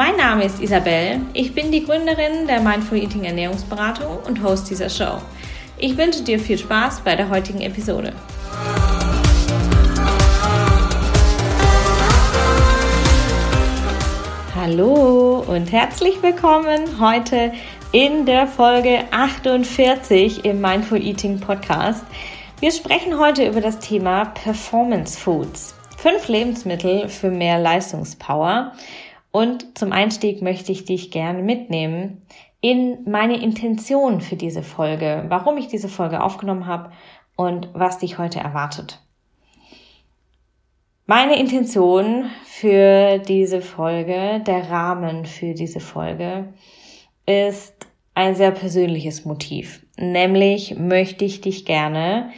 Mein Name ist Isabel, ich bin die Gründerin der Mindful Eating Ernährungsberatung und Host dieser Show. Ich wünsche dir viel Spaß bei der heutigen Episode. Hallo und herzlich willkommen heute in der Folge 48 im Mindful Eating Podcast. Wir sprechen heute über das Thema Performance Foods. Fünf Lebensmittel für mehr Leistungspower. Und zum Einstieg möchte ich dich gerne mitnehmen in meine Intention für diese Folge, warum ich diese Folge aufgenommen habe und was dich heute erwartet. Meine Intention für diese Folge, der Rahmen für diese Folge, ist ein sehr persönliches Motiv. Nämlich möchte ich dich gerne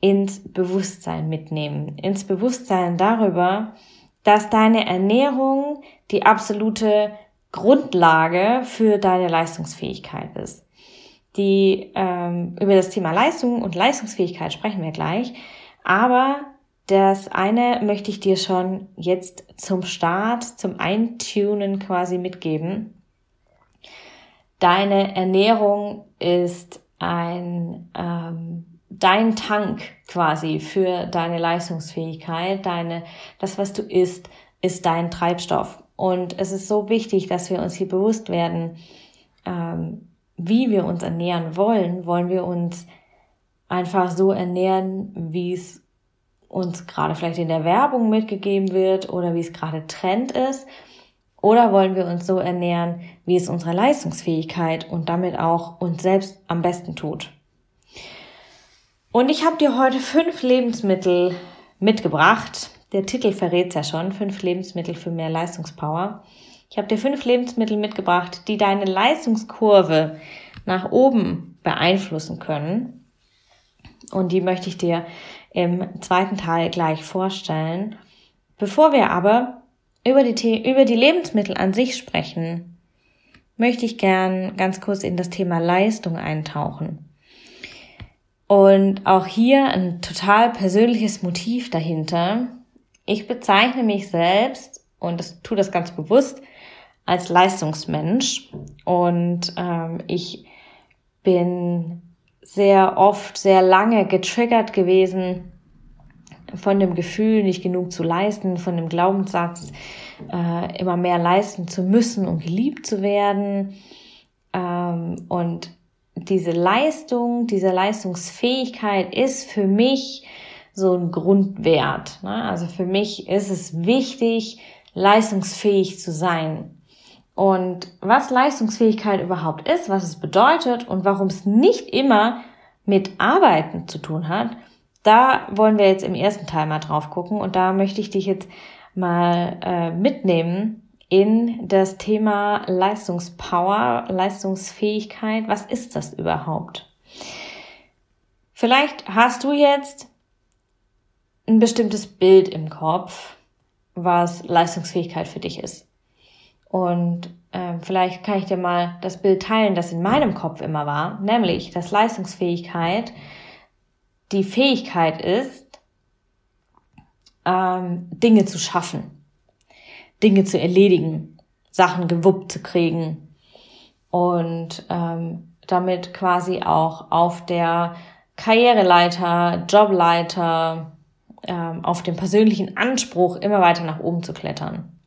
ins Bewusstsein mitnehmen. Ins Bewusstsein darüber, dass deine Ernährung die absolute Grundlage für deine Leistungsfähigkeit ist. Die ähm, über das Thema Leistung und Leistungsfähigkeit sprechen wir gleich, aber das eine möchte ich dir schon jetzt zum Start, zum Eintunen quasi mitgeben. Deine Ernährung ist ein ähm, dein Tank quasi für deine Leistungsfähigkeit, deine, das, was du isst, ist dein Treibstoff. Und es ist so wichtig, dass wir uns hier bewusst werden, ähm, wie wir uns ernähren wollen. Wollen wir uns einfach so ernähren, wie es uns gerade vielleicht in der Werbung mitgegeben wird oder wie es gerade Trend ist? Oder wollen wir uns so ernähren, wie es unsere Leistungsfähigkeit und damit auch uns selbst am besten tut? Und ich habe dir heute fünf Lebensmittel mitgebracht. Der Titel verrät ja schon. Fünf Lebensmittel für mehr Leistungspower. Ich habe dir fünf Lebensmittel mitgebracht, die deine Leistungskurve nach oben beeinflussen können. Und die möchte ich dir im zweiten Teil gleich vorstellen. Bevor wir aber über die, über die Lebensmittel an sich sprechen, möchte ich gern ganz kurz in das Thema Leistung eintauchen. Und auch hier ein total persönliches Motiv dahinter. Ich bezeichne mich selbst, und das tue das ganz bewusst, als Leistungsmensch. Und ähm, ich bin sehr oft, sehr lange getriggert gewesen von dem Gefühl, nicht genug zu leisten, von dem Glaubenssatz, äh, immer mehr leisten zu müssen, um geliebt zu werden. Ähm, und diese Leistung, diese Leistungsfähigkeit ist für mich so ein Grundwert. Ne? Also für mich ist es wichtig, leistungsfähig zu sein. Und was Leistungsfähigkeit überhaupt ist, was es bedeutet und warum es nicht immer mit Arbeiten zu tun hat, da wollen wir jetzt im ersten Teil mal drauf gucken und da möchte ich dich jetzt mal äh, mitnehmen in das Thema Leistungspower, Leistungsfähigkeit. Was ist das überhaupt? Vielleicht hast du jetzt ein bestimmtes Bild im Kopf, was Leistungsfähigkeit für dich ist. Und äh, vielleicht kann ich dir mal das Bild teilen, das in meinem Kopf immer war, nämlich, dass Leistungsfähigkeit die Fähigkeit ist, ähm, Dinge zu schaffen. Dinge zu erledigen, Sachen gewuppt zu kriegen und ähm, damit quasi auch auf der Karriereleiter, Jobleiter, ähm, auf dem persönlichen Anspruch immer weiter nach oben zu klettern.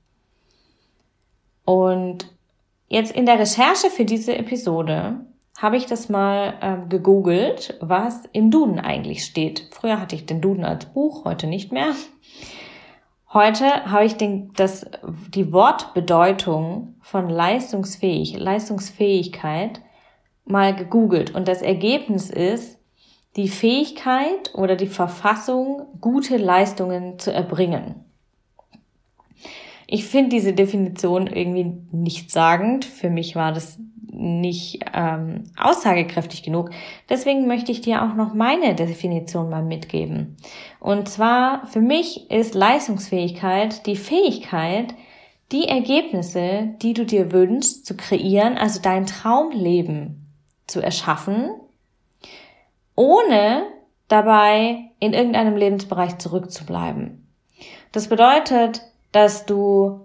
Und jetzt in der Recherche für diese Episode habe ich das mal äh, gegoogelt, was im Duden eigentlich steht. Früher hatte ich den Duden als Buch, heute nicht mehr. Heute habe ich den, das, die Wortbedeutung von leistungsfähig, Leistungsfähigkeit mal gegoogelt und das Ergebnis ist die Fähigkeit oder die Verfassung, gute Leistungen zu erbringen. Ich finde diese Definition irgendwie nichtssagend. Für mich war das nicht ähm, aussagekräftig genug. Deswegen möchte ich dir auch noch meine Definition mal mitgeben. Und zwar, für mich ist Leistungsfähigkeit die Fähigkeit, die Ergebnisse, die du dir wünschst, zu kreieren, also dein Traumleben zu erschaffen, ohne dabei in irgendeinem Lebensbereich zurückzubleiben. Das bedeutet, dass du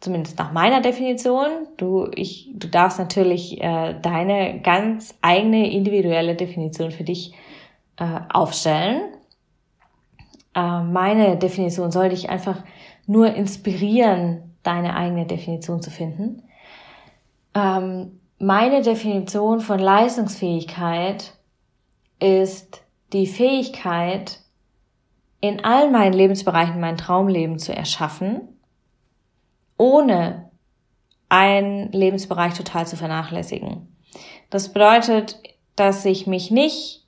zumindest nach meiner Definition, du, ich, du darfst natürlich äh, deine ganz eigene individuelle Definition für dich äh, aufstellen. Äh, meine Definition soll dich einfach nur inspirieren, deine eigene Definition zu finden. Ähm, meine Definition von Leistungsfähigkeit ist die Fähigkeit, in all meinen Lebensbereichen mein Traumleben zu erschaffen, ohne einen Lebensbereich total zu vernachlässigen. Das bedeutet, dass ich mich nicht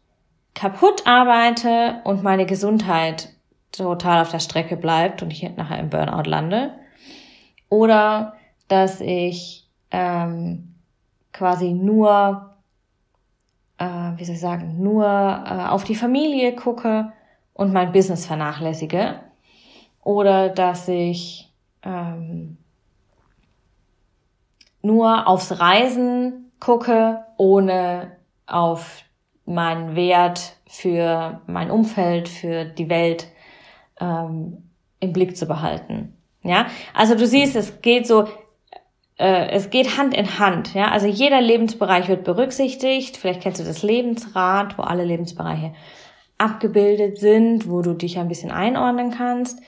kaputt arbeite und meine Gesundheit total auf der Strecke bleibt und ich nachher im Burnout lande. Oder dass ich ähm, quasi nur, äh, wie soll ich sagen, nur äh, auf die Familie gucke und mein Business vernachlässige. Oder dass ich ähm, nur aufs Reisen gucke, ohne auf meinen Wert für mein Umfeld, für die Welt ähm, im Blick zu behalten. Ja, also du siehst, es geht so, äh, es geht Hand in Hand. Ja, also jeder Lebensbereich wird berücksichtigt. Vielleicht kennst du das Lebensrad, wo alle Lebensbereiche abgebildet sind, wo du dich ein bisschen einordnen kannst.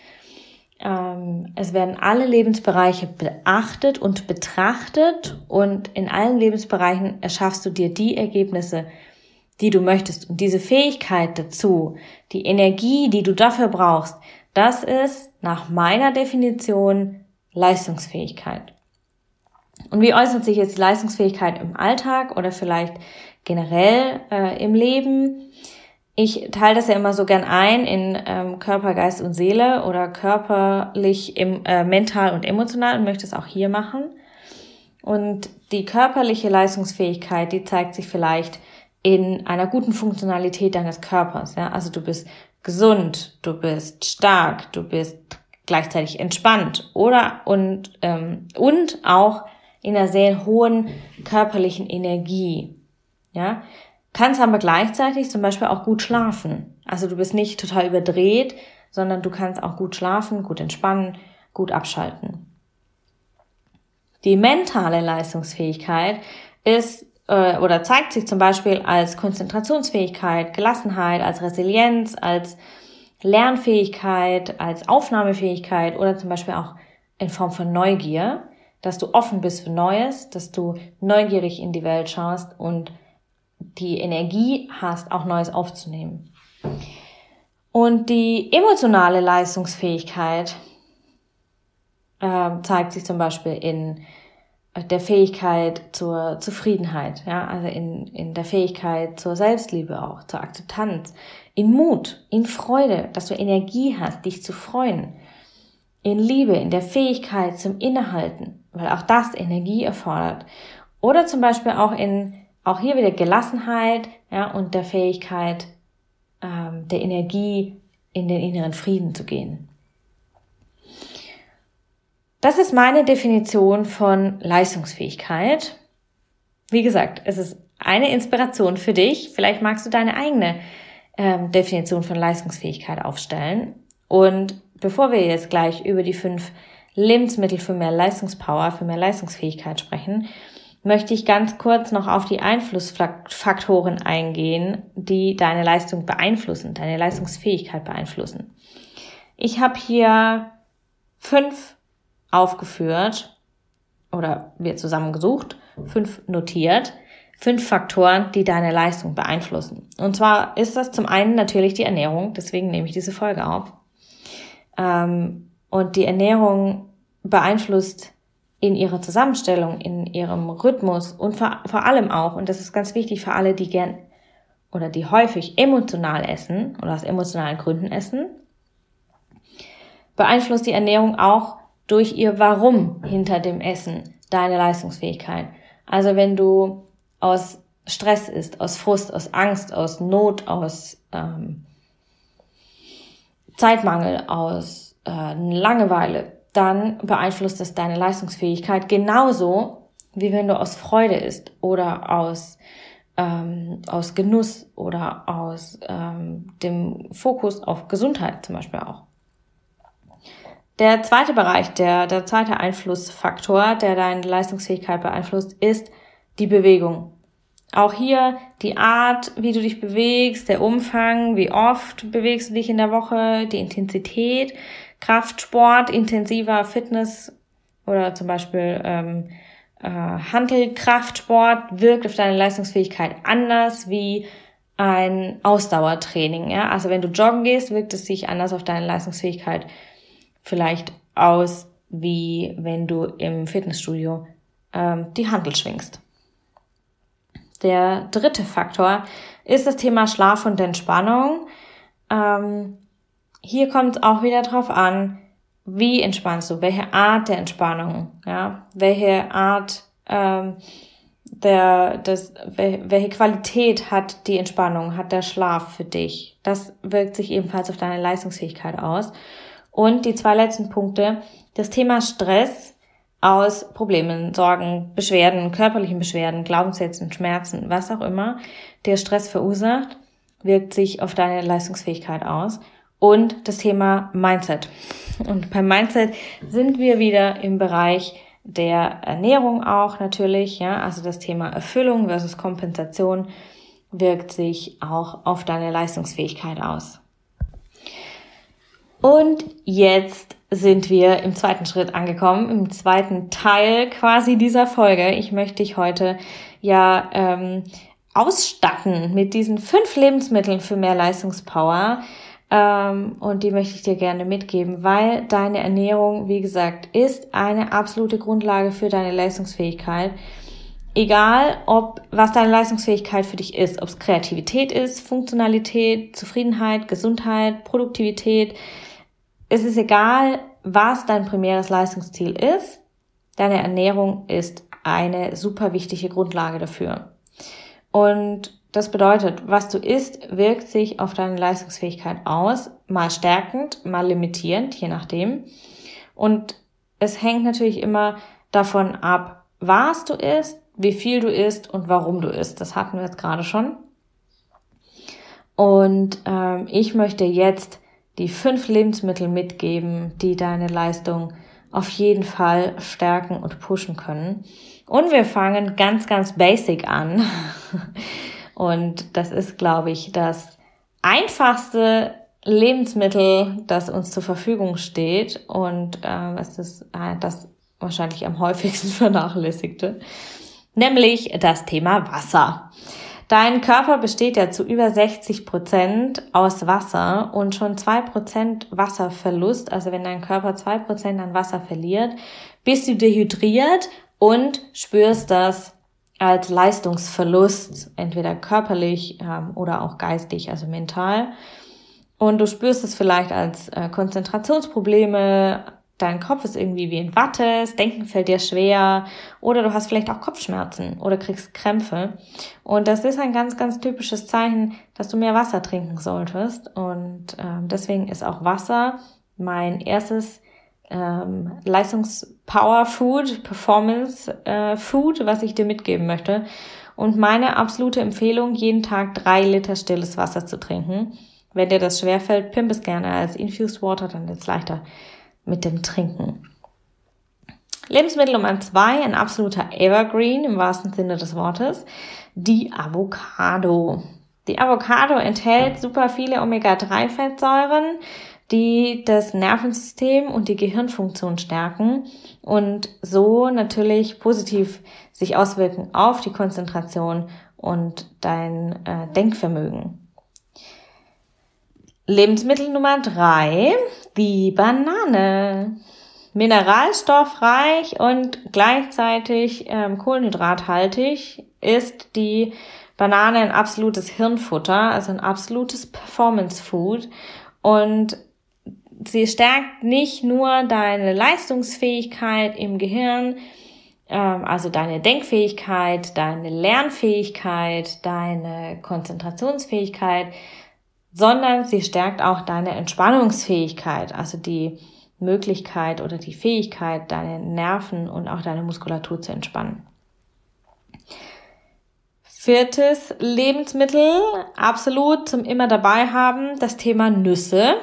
Ähm, es werden alle Lebensbereiche beachtet und betrachtet und in allen Lebensbereichen erschaffst du dir die Ergebnisse, die du möchtest. Und diese Fähigkeit dazu, die Energie, die du dafür brauchst, das ist nach meiner Definition Leistungsfähigkeit. Und wie äußert sich jetzt Leistungsfähigkeit im Alltag oder vielleicht generell äh, im Leben? Ich teile das ja immer so gern ein in ähm, Körper, Geist und Seele oder körperlich, im, äh, mental und emotional und möchte es auch hier machen. Und die körperliche Leistungsfähigkeit, die zeigt sich vielleicht in einer guten Funktionalität deines Körpers. Ja? Also du bist gesund, du bist stark, du bist gleichzeitig entspannt oder und ähm, und auch in einer sehr hohen körperlichen Energie. Ja, kannst aber gleichzeitig zum Beispiel auch gut schlafen. Also du bist nicht total überdreht, sondern du kannst auch gut schlafen, gut entspannen, gut abschalten. Die mentale Leistungsfähigkeit ist äh, oder zeigt sich zum Beispiel als Konzentrationsfähigkeit, Gelassenheit, als Resilienz, als Lernfähigkeit, als Aufnahmefähigkeit oder zum Beispiel auch in Form von Neugier, dass du offen bist für Neues, dass du neugierig in die Welt schaust und die Energie hast, auch Neues aufzunehmen. Und die emotionale Leistungsfähigkeit äh, zeigt sich zum Beispiel in der Fähigkeit zur Zufriedenheit, ja, also in, in der Fähigkeit zur Selbstliebe auch, zur Akzeptanz, in Mut, in Freude, dass du Energie hast, dich zu freuen, in Liebe, in der Fähigkeit zum Innehalten, weil auch das Energie erfordert, oder zum Beispiel auch in auch hier wieder Gelassenheit ja, und der Fähigkeit, ähm, der Energie in den inneren Frieden zu gehen. Das ist meine Definition von Leistungsfähigkeit. Wie gesagt, es ist eine Inspiration für dich. Vielleicht magst du deine eigene ähm, Definition von Leistungsfähigkeit aufstellen. Und bevor wir jetzt gleich über die fünf Lebensmittel für mehr Leistungspower, für mehr Leistungsfähigkeit sprechen, möchte ich ganz kurz noch auf die Einflussfaktoren eingehen, die deine Leistung beeinflussen, deine Leistungsfähigkeit beeinflussen. Ich habe hier fünf aufgeführt oder wir zusammengesucht, fünf notiert, fünf Faktoren, die deine Leistung beeinflussen. Und zwar ist das zum einen natürlich die Ernährung, deswegen nehme ich diese Folge auf. Ähm, und die Ernährung beeinflusst in ihrer Zusammenstellung, in ihrem Rhythmus und vor, vor allem auch, und das ist ganz wichtig für alle, die gern oder die häufig emotional essen oder aus emotionalen Gründen essen, beeinflusst die Ernährung auch durch ihr Warum hinter dem Essen deine Leistungsfähigkeit. Also wenn du aus Stress ist, aus Frust, aus Angst, aus Not, aus ähm, Zeitmangel, aus äh, Langeweile, dann beeinflusst es deine Leistungsfähigkeit genauso, wie wenn du aus Freude isst oder aus, ähm, aus Genuss oder aus ähm, dem Fokus auf Gesundheit zum Beispiel auch. Der zweite Bereich, der, der zweite Einflussfaktor, der deine Leistungsfähigkeit beeinflusst, ist die Bewegung. Auch hier die Art, wie du dich bewegst, der Umfang, wie oft bewegst du dich in der Woche, die Intensität, Kraftsport, intensiver Fitness oder zum Beispiel ähm, äh, Handelkraftsport wirkt auf deine Leistungsfähigkeit anders wie ein Ausdauertraining. Ja? Also wenn du joggen gehst, wirkt es sich anders auf deine Leistungsfähigkeit vielleicht aus, wie wenn du im Fitnessstudio ähm, die Handel schwingst. Der dritte Faktor ist das Thema Schlaf und Entspannung. Ähm, hier kommt es auch wieder drauf an, wie entspannst du, welche Art der Entspannung, ja, welche Art ähm, der, das, welche Qualität hat die Entspannung, hat der Schlaf für dich. Das wirkt sich ebenfalls auf deine Leistungsfähigkeit aus. Und die zwei letzten Punkte, das Thema Stress aus Problemen, Sorgen, Beschwerden, körperlichen Beschwerden, Glaubenssätzen, Schmerzen, was auch immer der Stress verursacht, wirkt sich auf deine Leistungsfähigkeit aus. Und das Thema Mindset. Und beim Mindset sind wir wieder im Bereich der Ernährung auch natürlich, ja, also das Thema Erfüllung versus Kompensation wirkt sich auch auf deine Leistungsfähigkeit aus. Und jetzt sind wir im zweiten Schritt angekommen, im zweiten Teil quasi dieser Folge. Ich möchte dich heute ja ähm, ausstatten mit diesen fünf Lebensmitteln für mehr Leistungspower. Ähm, und die möchte ich dir gerne mitgeben, weil deine Ernährung, wie gesagt, ist eine absolute Grundlage für deine Leistungsfähigkeit. Egal, ob was deine Leistungsfähigkeit für dich ist, ob es Kreativität ist, Funktionalität, Zufriedenheit, Gesundheit, Produktivität, es ist egal, was dein primäres Leistungsziel ist. Deine Ernährung ist eine super wichtige Grundlage dafür. Und das bedeutet, was du isst, wirkt sich auf deine Leistungsfähigkeit aus, mal stärkend, mal limitierend, je nachdem. Und es hängt natürlich immer davon ab, was du isst, wie viel du isst und warum du isst. Das hatten wir jetzt gerade schon. Und ähm, ich möchte jetzt die fünf Lebensmittel mitgeben, die deine Leistung auf jeden Fall stärken und pushen können. Und wir fangen ganz, ganz basic an. Und das ist, glaube ich, das einfachste Lebensmittel, das uns zur Verfügung steht. Und äh, es ist äh, das wahrscheinlich am häufigsten vernachlässigte, nämlich das Thema Wasser. Dein Körper besteht ja zu über 60 Prozent aus Wasser und schon zwei Prozent Wasserverlust, also wenn dein Körper zwei Prozent an Wasser verliert, bist du dehydriert und spürst das als Leistungsverlust, entweder körperlich ähm, oder auch geistig, also mental. Und du spürst es vielleicht als äh, Konzentrationsprobleme, dein Kopf ist irgendwie wie in Watte, das Denken fällt dir schwer oder du hast vielleicht auch Kopfschmerzen oder kriegst Krämpfe. Und das ist ein ganz, ganz typisches Zeichen, dass du mehr Wasser trinken solltest. Und ähm, deswegen ist auch Wasser mein erstes ähm, Leistungspower-Food, Performance-Food, äh, was ich dir mitgeben möchte. Und meine absolute Empfehlung, jeden Tag drei Liter stilles Wasser zu trinken. Wenn dir das schwerfällt, pimp es gerne als Infused Water, dann es leichter mit dem Trinken. Lebensmittel Nummer zwei, ein absoluter Evergreen im wahrsten Sinne des Wortes, die Avocado. Die Avocado enthält super viele Omega-3-Fettsäuren, die das Nervensystem und die Gehirnfunktion stärken und so natürlich positiv sich auswirken auf die Konzentration und dein äh, Denkvermögen. Lebensmittel Nummer drei, die Banane. Mineralstoffreich und gleichzeitig ähm, kohlenhydrathaltig ist die Banane ein absolutes Hirnfutter, also ein absolutes Performance Food. Und sie stärkt nicht nur deine Leistungsfähigkeit im Gehirn, ähm, also deine Denkfähigkeit, deine Lernfähigkeit, deine Konzentrationsfähigkeit, sondern sie stärkt auch deine Entspannungsfähigkeit, also die Möglichkeit oder die Fähigkeit, deine Nerven und auch deine Muskulatur zu entspannen. Viertes Lebensmittel, absolut zum immer dabei haben, das Thema Nüsse.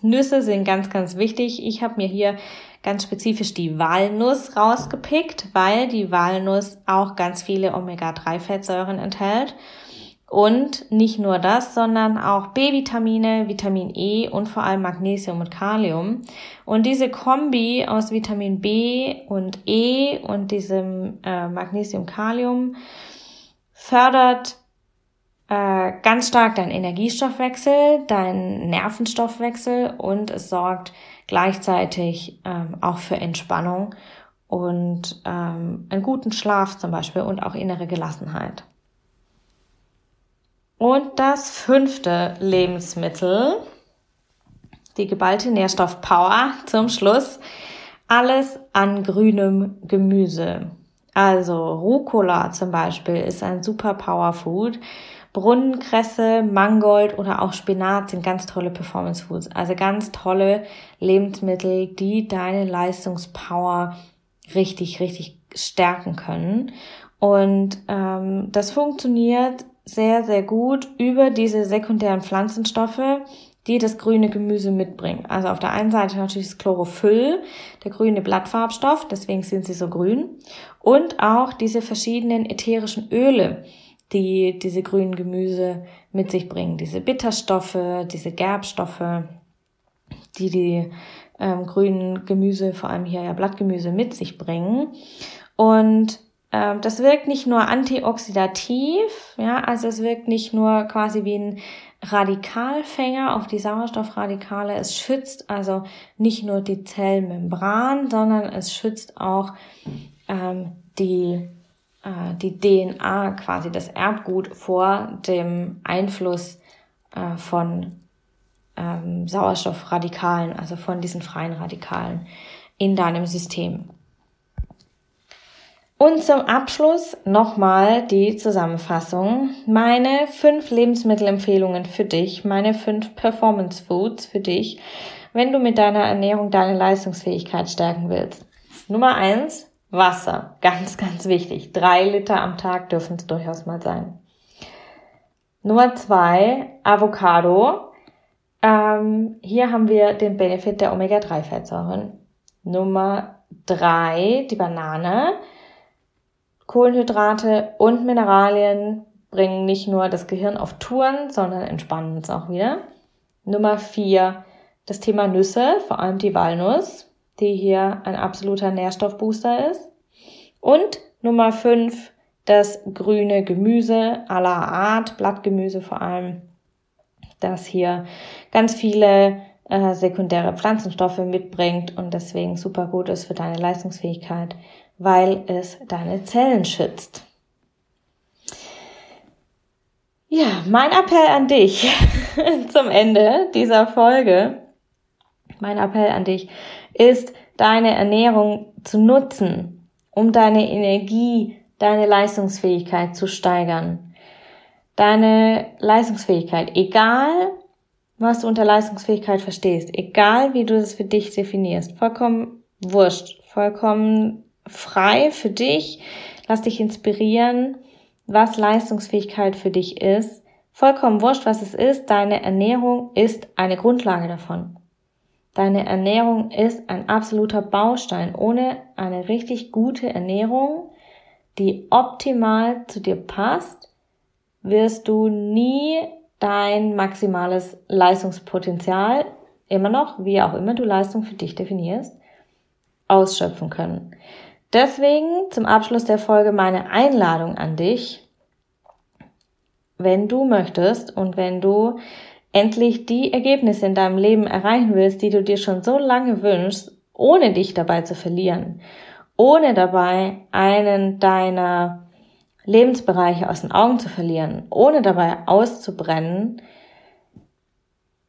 Nüsse sind ganz, ganz wichtig. Ich habe mir hier ganz spezifisch die Walnuss rausgepickt, weil die Walnuss auch ganz viele Omega-3-Fettsäuren enthält. Und nicht nur das, sondern auch B-Vitamine, Vitamin E und vor allem Magnesium und Kalium. Und diese Kombi aus Vitamin B und E und diesem äh, Magnesium-Kalium fördert äh, ganz stark deinen Energiestoffwechsel, deinen Nervenstoffwechsel und es sorgt gleichzeitig ähm, auch für Entspannung und ähm, einen guten Schlaf zum Beispiel und auch innere Gelassenheit. Und das fünfte Lebensmittel, die geballte Nährstoffpower zum Schluss, alles an grünem Gemüse. Also Rucola zum Beispiel ist ein super Powerfood. Brunnenkresse, Mangold oder auch Spinat sind ganz tolle Performance Foods. Also ganz tolle Lebensmittel, die deine Leistungspower richtig, richtig stärken können. Und ähm, das funktioniert sehr, sehr gut über diese sekundären Pflanzenstoffe, die das grüne Gemüse mitbringen. Also auf der einen Seite natürlich das Chlorophyll, der grüne Blattfarbstoff, deswegen sind sie so grün. Und auch diese verschiedenen ätherischen Öle, die diese grünen Gemüse mit sich bringen. Diese Bitterstoffe, diese Gerbstoffe, die die ähm, grünen Gemüse, vor allem hier ja Blattgemüse, mit sich bringen. Und das wirkt nicht nur antioxidativ, ja, also es wirkt nicht nur quasi wie ein Radikalfänger auf die Sauerstoffradikale. Es schützt also nicht nur die Zellmembran, sondern es schützt auch ähm, die, äh, die DNA, quasi das Erbgut vor dem Einfluss äh, von ähm, Sauerstoffradikalen, also von diesen freien Radikalen in deinem System. Und zum Abschluss nochmal die Zusammenfassung. Meine fünf Lebensmittelempfehlungen für dich, meine fünf Performance Foods für dich, wenn du mit deiner Ernährung deine Leistungsfähigkeit stärken willst. Nummer eins, Wasser. Ganz, ganz wichtig. Drei Liter am Tag dürfen es durchaus mal sein. Nummer zwei, Avocado. Ähm, hier haben wir den Benefit der Omega-3-Fettsäuren. Nummer drei, die Banane Kohlenhydrate und Mineralien bringen nicht nur das Gehirn auf Touren, sondern entspannen es auch wieder. Nummer vier, das Thema Nüsse, vor allem die Walnuss, die hier ein absoluter Nährstoffbooster ist. Und Nummer fünf, das grüne Gemüse aller Art, Blattgemüse vor allem, das hier ganz viele äh, sekundäre Pflanzenstoffe mitbringt und deswegen super gut ist für deine Leistungsfähigkeit weil es deine Zellen schützt. Ja, mein Appell an dich zum Ende dieser Folge, mein Appell an dich ist, deine Ernährung zu nutzen, um deine Energie, deine Leistungsfähigkeit zu steigern. Deine Leistungsfähigkeit, egal was du unter Leistungsfähigkeit verstehst, egal wie du das für dich definierst, vollkommen wurscht, vollkommen frei für dich. Lass dich inspirieren, was Leistungsfähigkeit für dich ist. Vollkommen wurscht, was es ist. Deine Ernährung ist eine Grundlage davon. Deine Ernährung ist ein absoluter Baustein. Ohne eine richtig gute Ernährung, die optimal zu dir passt, wirst du nie dein maximales Leistungspotenzial, immer noch, wie auch immer du Leistung für dich definierst, ausschöpfen können. Deswegen zum Abschluss der Folge meine Einladung an dich, wenn du möchtest und wenn du endlich die Ergebnisse in deinem Leben erreichen willst, die du dir schon so lange wünschst, ohne dich dabei zu verlieren, ohne dabei einen deiner Lebensbereiche aus den Augen zu verlieren, ohne dabei auszubrennen,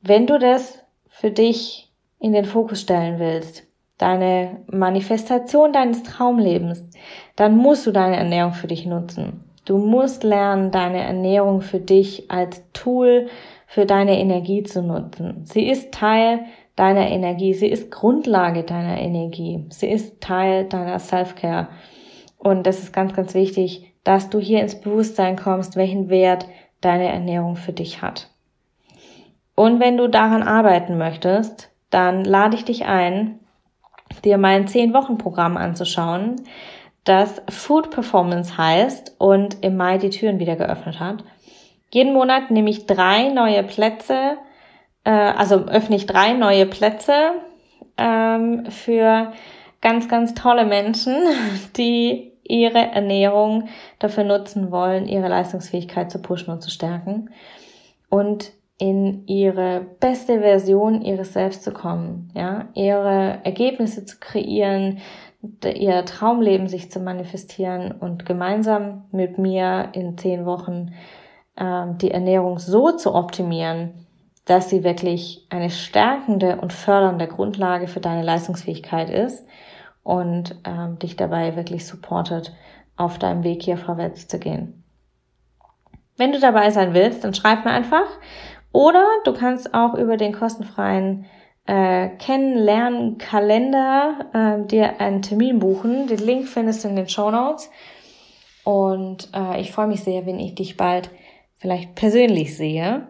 wenn du das für dich in den Fokus stellen willst, deine Manifestation deines Traumlebens, dann musst du deine Ernährung für dich nutzen. Du musst lernen, deine Ernährung für dich als Tool für deine Energie zu nutzen. Sie ist Teil deiner Energie, sie ist Grundlage deiner Energie, sie ist Teil deiner Self-Care. Und das ist ganz, ganz wichtig, dass du hier ins Bewusstsein kommst, welchen Wert deine Ernährung für dich hat. Und wenn du daran arbeiten möchtest, dann lade ich dich ein, dir mein 10-Wochen-Programm anzuschauen, das Food Performance heißt und im Mai die Türen wieder geöffnet hat. Jeden Monat nehme ich drei neue Plätze, äh, also öffne ich drei neue Plätze ähm, für ganz, ganz tolle Menschen, die ihre Ernährung dafür nutzen wollen, ihre Leistungsfähigkeit zu pushen und zu stärken und in ihre beste Version ihres Selbst zu kommen, ja, ihre Ergebnisse zu kreieren, ihr Traumleben sich zu manifestieren und gemeinsam mit mir in zehn Wochen ähm, die Ernährung so zu optimieren, dass sie wirklich eine stärkende und fördernde Grundlage für deine Leistungsfähigkeit ist und ähm, dich dabei wirklich supportet, auf deinem Weg hier vorwärts zu gehen. Wenn du dabei sein willst, dann schreib mir einfach. Oder du kannst auch über den kostenfreien äh, Kennenlernen-Kalender äh, dir einen Termin buchen. Den Link findest du in den Show Notes. Und äh, ich freue mich sehr, wenn ich dich bald vielleicht persönlich sehe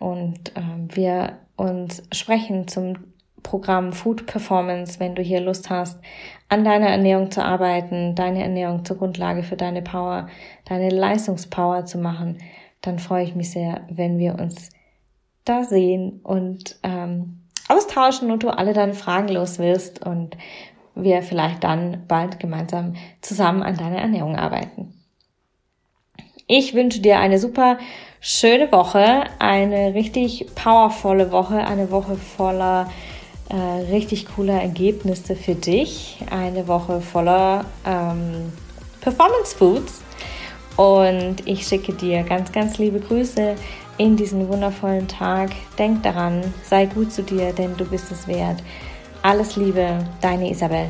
und äh, wir uns sprechen zum Programm Food Performance, wenn du hier Lust hast, an deiner Ernährung zu arbeiten, deine Ernährung zur Grundlage für deine Power, deine Leistungspower zu machen, dann freue ich mich sehr, wenn wir uns da sehen und ähm, austauschen und du alle deine Fragen los wirst und wir vielleicht dann bald gemeinsam zusammen an deiner Ernährung arbeiten. Ich wünsche dir eine super schöne Woche, eine richtig powervolle Woche, eine Woche voller äh, richtig cooler Ergebnisse für dich, eine Woche voller ähm, Performance Foods. Und ich schicke dir ganz, ganz liebe Grüße in diesen wundervollen Tag. Denk daran, sei gut zu dir, denn du bist es wert. Alles Liebe, deine Isabel.